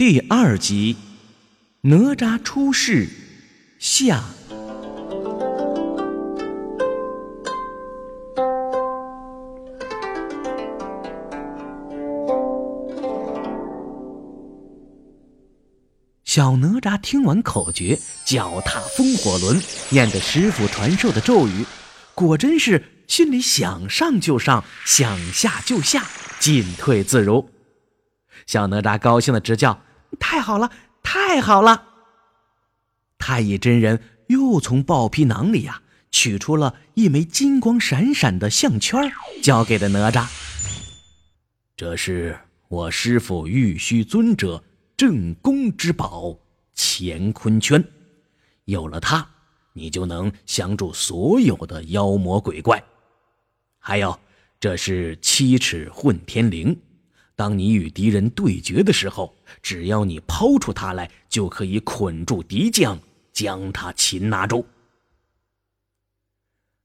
第二集，哪吒出世下。小哪吒听完口诀，脚踏风火轮，念着师傅传授的咒语，果真是心里想上就上，想下就下，进退自如。小哪吒高兴的直叫：“太好了，太好了！”太乙真人又从豹皮囊里呀取出了一枚金光闪闪的项圈，交给了哪吒。这是我师傅玉虚尊者。镇宫之宝乾坤圈，有了它，你就能降住所有的妖魔鬼怪。还有，这是七尺混天绫，当你与敌人对决的时候，只要你抛出它来，就可以捆住敌将，将他擒拿住。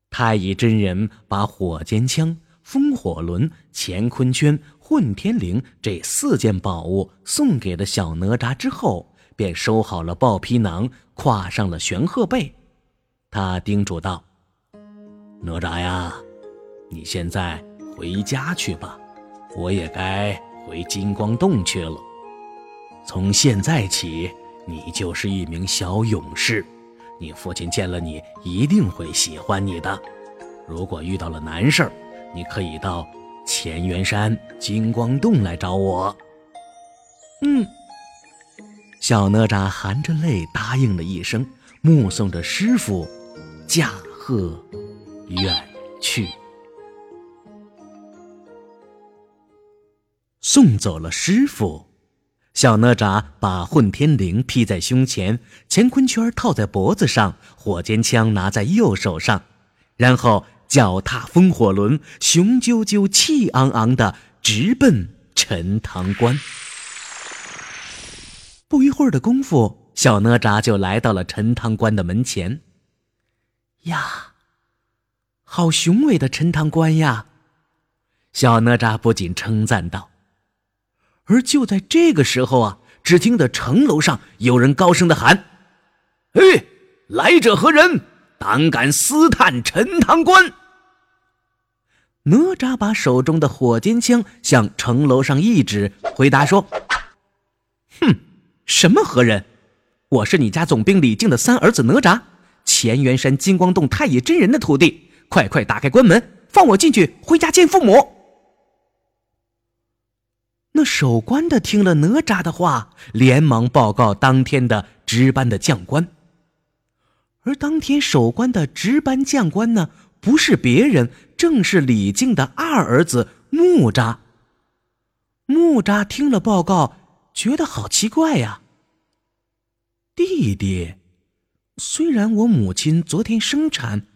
太乙真人把火尖枪。风火轮、乾坤圈、混天绫这四件宝物送给了小哪吒之后，便收好了豹皮囊，跨上了玄鹤背。他叮嘱道：“哪吒呀，你现在回家去吧，我也该回金光洞去了。从现在起，你就是一名小勇士，你父亲见了你一定会喜欢你的。如果遇到了难事儿，”你可以到乾元山金光洞来找我。嗯，小哪吒含着泪答应了一声，目送着师傅驾鹤远去。送走了师傅，小哪吒把混天绫披在胸前，乾坤圈套在脖子上，火尖枪拿在右手上，然后。脚踏风火轮，雄赳赳、气昂昂的直奔陈塘关。不一会儿的功夫，小哪吒就来到了陈塘关的门前。呀，好雄伟的陈塘关呀！小哪吒不仅称赞道。而就在这个时候啊，只听得城楼上有人高声的喊：“哎，来者何人？”胆敢私探陈塘关？哪吒把手中的火尖枪向城楼上一指，回答说：“哼，什么何人？我是你家总兵李靖的三儿子哪吒，乾元山金光洞太乙真人的徒弟。快快打开关门，放我进去回家见父母。”那守关的听了哪吒的话，连忙报告当天的值班的将官。而当天守关的值班将官呢，不是别人，正是李靖的二儿子木吒。木吒听了报告，觉得好奇怪呀。弟弟，虽然我母亲昨天生产，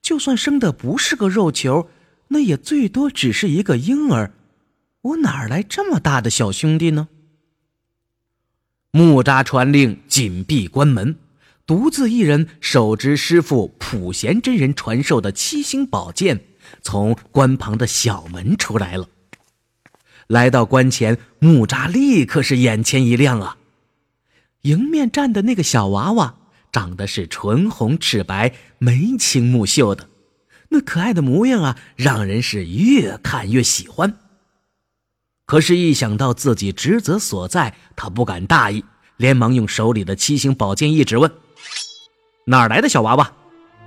就算生的不是个肉球，那也最多只是一个婴儿，我哪来这么大的小兄弟呢？木吒传令，紧闭关门。独自一人手执师傅普贤真人传授的七星宝剑，从关旁的小门出来了。来到关前，木吒立刻是眼前一亮啊！迎面站的那个小娃娃，长得是唇红齿白、眉清目秀的，那可爱的模样啊，让人是越看越喜欢。可是，一想到自己职责所在，他不敢大意，连忙用手里的七星宝剑一指，问。哪儿来的小娃娃，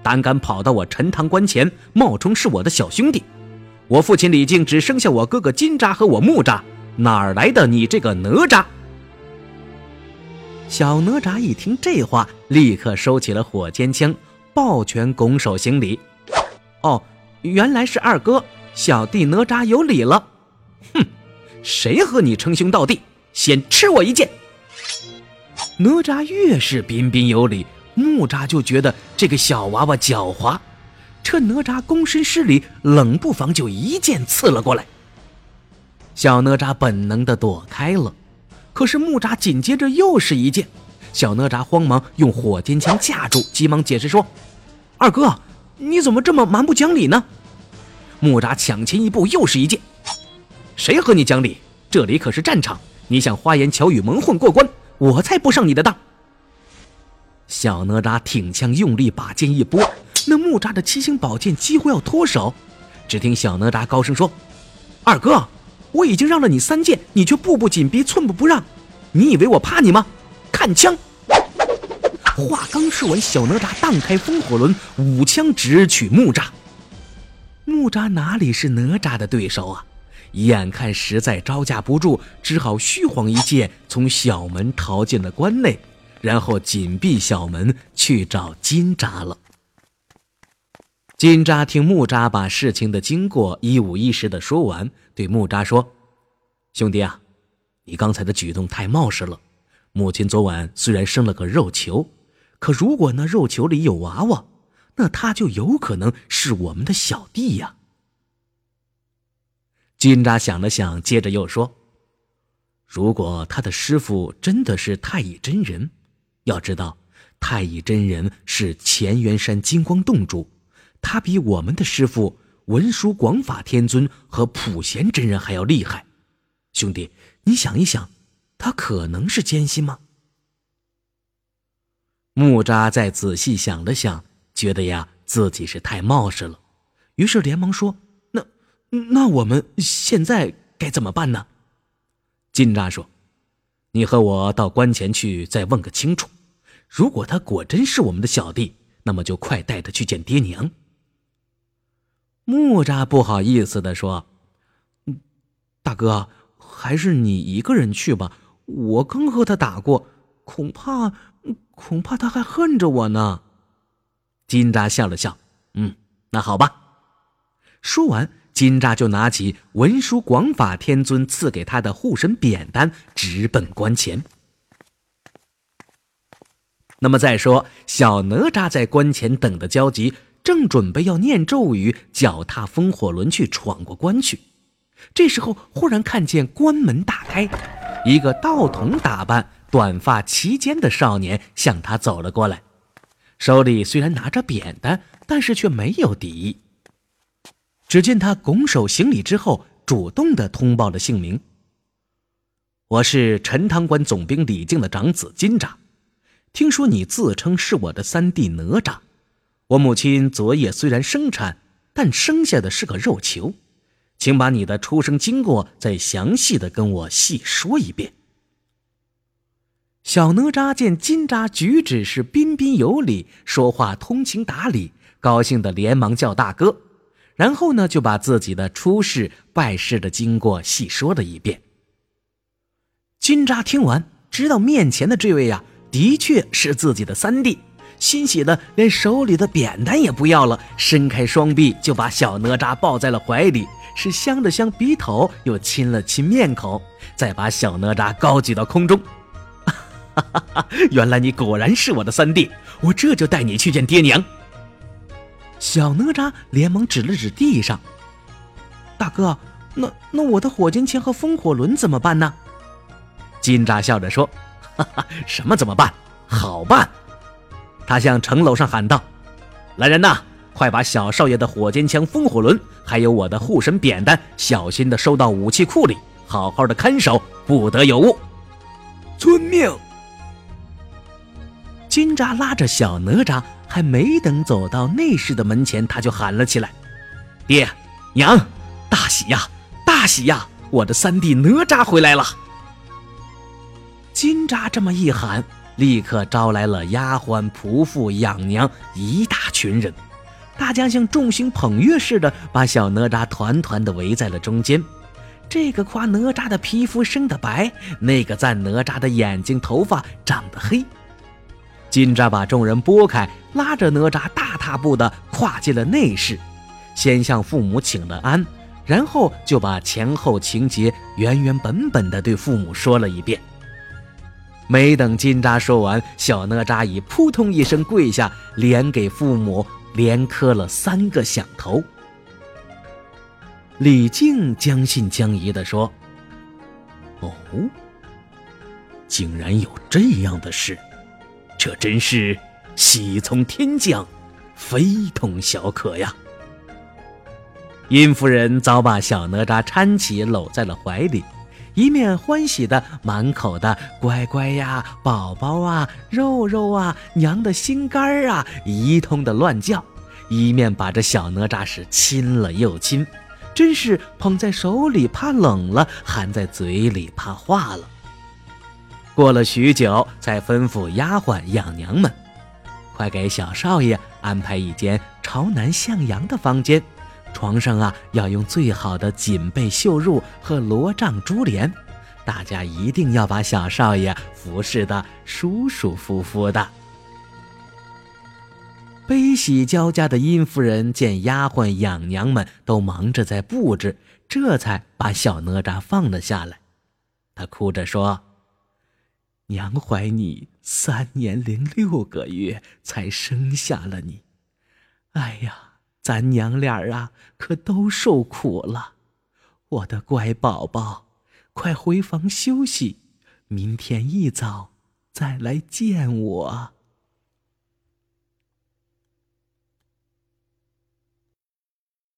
胆敢跑到我陈塘关前，冒充是我的小兄弟？我父亲李靖只剩下我哥哥金吒和我木吒，哪儿来的你这个哪吒？小哪吒一听这话，立刻收起了火尖枪，抱拳拱手行礼。哦，原来是二哥，小弟哪吒有礼了。哼，谁和你称兄道弟？先吃我一剑！哪吒越是彬彬有礼。木吒就觉得这个小娃娃狡猾，趁哪吒躬身施礼，冷不防就一剑刺了过来。小哪吒本能的躲开了，可是木吒紧接着又是一剑，小哪吒慌忙用火尖枪架住，急忙解释说：“二哥，你怎么这么蛮不讲理呢？”木吒抢前一步，又是一剑：“谁和你讲理？这里可是战场，你想花言巧语蒙混过关，我才不上你的当。小哪吒挺枪用力把剑一拨，那木吒的七星宝剑几乎要脱手。只听小哪吒高声说：“二哥，我已经让了你三剑，你却步步紧逼，寸步不让。你以为我怕你吗？看枪！”话刚说完，小哪吒荡开风火轮，舞枪直取木吒。木吒哪里是哪吒的对手啊？眼看实在招架不住，只好虚晃一剑，从小门逃进了关内，然后紧闭小门去找金吒了。金吒听木吒把事情的经过一五一十的说完，对木吒说：“兄弟啊，你刚才的举动太冒失了。母亲昨晚虽然生了个肉球，可如果那肉球里有娃娃，那他就有可能是我们的小弟呀。”金吒想了想，接着又说：“如果他的师傅真的是太乙真人，要知道，太乙真人是乾元山金光洞主，他比我们的师傅文殊广法天尊和普贤真人还要厉害。兄弟，你想一想，他可能是奸细吗？”木吒再仔细想了想，觉得呀自己是太冒失了，于是连忙说。那我们现在该怎么办呢？金吒说：“你和我到关前去，再问个清楚。如果他果真是我们的小弟，那么就快带他去见爹娘。”木吒不好意思的说：“大哥，还是你一个人去吧。我刚和他打过，恐怕恐怕他还恨着我呢。”金吒笑了笑：“嗯，那好吧。”说完。金吒就拿起文殊广法天尊赐给他的护身扁担，直奔关前。那么再说，小哪吒在关前等得焦急，正准备要念咒语，脚踏风火轮去闯过关去。这时候，忽然看见关门大开，一个道童打扮、短发齐肩的少年向他走了过来，手里虽然拿着扁担，但是却没有敌意。只见他拱手行礼之后，主动的通报了姓名。我是陈塘关总兵李靖的长子金吒，听说你自称是我的三弟哪吒。我母亲昨夜虽然生产，但生下的是个肉球，请把你的出生经过再详细的跟我细说一遍。小哪吒见金吒举止是彬彬有礼，说话通情达理，高兴的连忙叫大哥。然后呢，就把自己的出世、拜师的经过细说了一遍。金吒听完，知道面前的这位呀，的确是自己的三弟，欣喜的连手里的扁担也不要了，伸开双臂就把小哪吒抱在了怀里，是香了香鼻头，又亲了亲面孔，再把小哪吒高举到空中。哈哈哈！原来你果然是我的三弟，我这就带你去见爹娘。小哪吒连忙指了指地上：“大哥，那那我的火尖枪和风火轮怎么办呢？”金吒笑着说：“哈哈，什么怎么办？好办！”他向城楼上喊道：“来人呐，快把小少爷的火尖枪、风火轮，还有我的护身扁担，小心的收到武器库里，好好的看守，不得有误。”遵命。金吒拉着小哪吒。还没等走到内室的门前，他就喊了起来：“爹娘，大喜呀，大喜呀！我的三弟哪吒回来了！”金吒这么一喊，立刻招来了丫鬟、仆妇、养娘一大群人，大家像众星捧月似的，把小哪吒团团的围在了中间。这个夸哪吒的皮肤生得白，那个赞哪吒的眼睛、头发长得黑。金吒把众人拨开，拉着哪吒大踏步地跨进了内室，先向父母请了安，然后就把前后情节原原本本地对父母说了一遍。没等金吒说完，小哪吒已扑通一声跪下，连给父母连磕了三个响头。李靖将信将疑地说：“哦，竟然有这样的事。”这真是喜从天降，非同小可呀！殷夫人早把小哪吒搀起，搂在了怀里，一面欢喜的满口的乖乖呀、宝宝啊、肉肉啊、娘的心肝啊，一通的乱叫，一面把这小哪吒是亲了又亲，真是捧在手里怕冷了，含在嘴里怕化了。过了许久，才吩咐丫鬟养娘们，快给小少爷安排一间朝南向阳的房间。床上啊，要用最好的锦被绣褥和罗帐珠帘，大家一定要把小少爷服侍的舒舒服服的。悲喜交加的殷夫人见丫鬟养娘们都忙着在布置，这才把小哪吒放了下来。她哭着说：“娘怀你三年零六个月，才生下了你。哎呀！”咱娘俩啊，可都受苦了。我的乖宝宝，快回房休息，明天一早再来见我。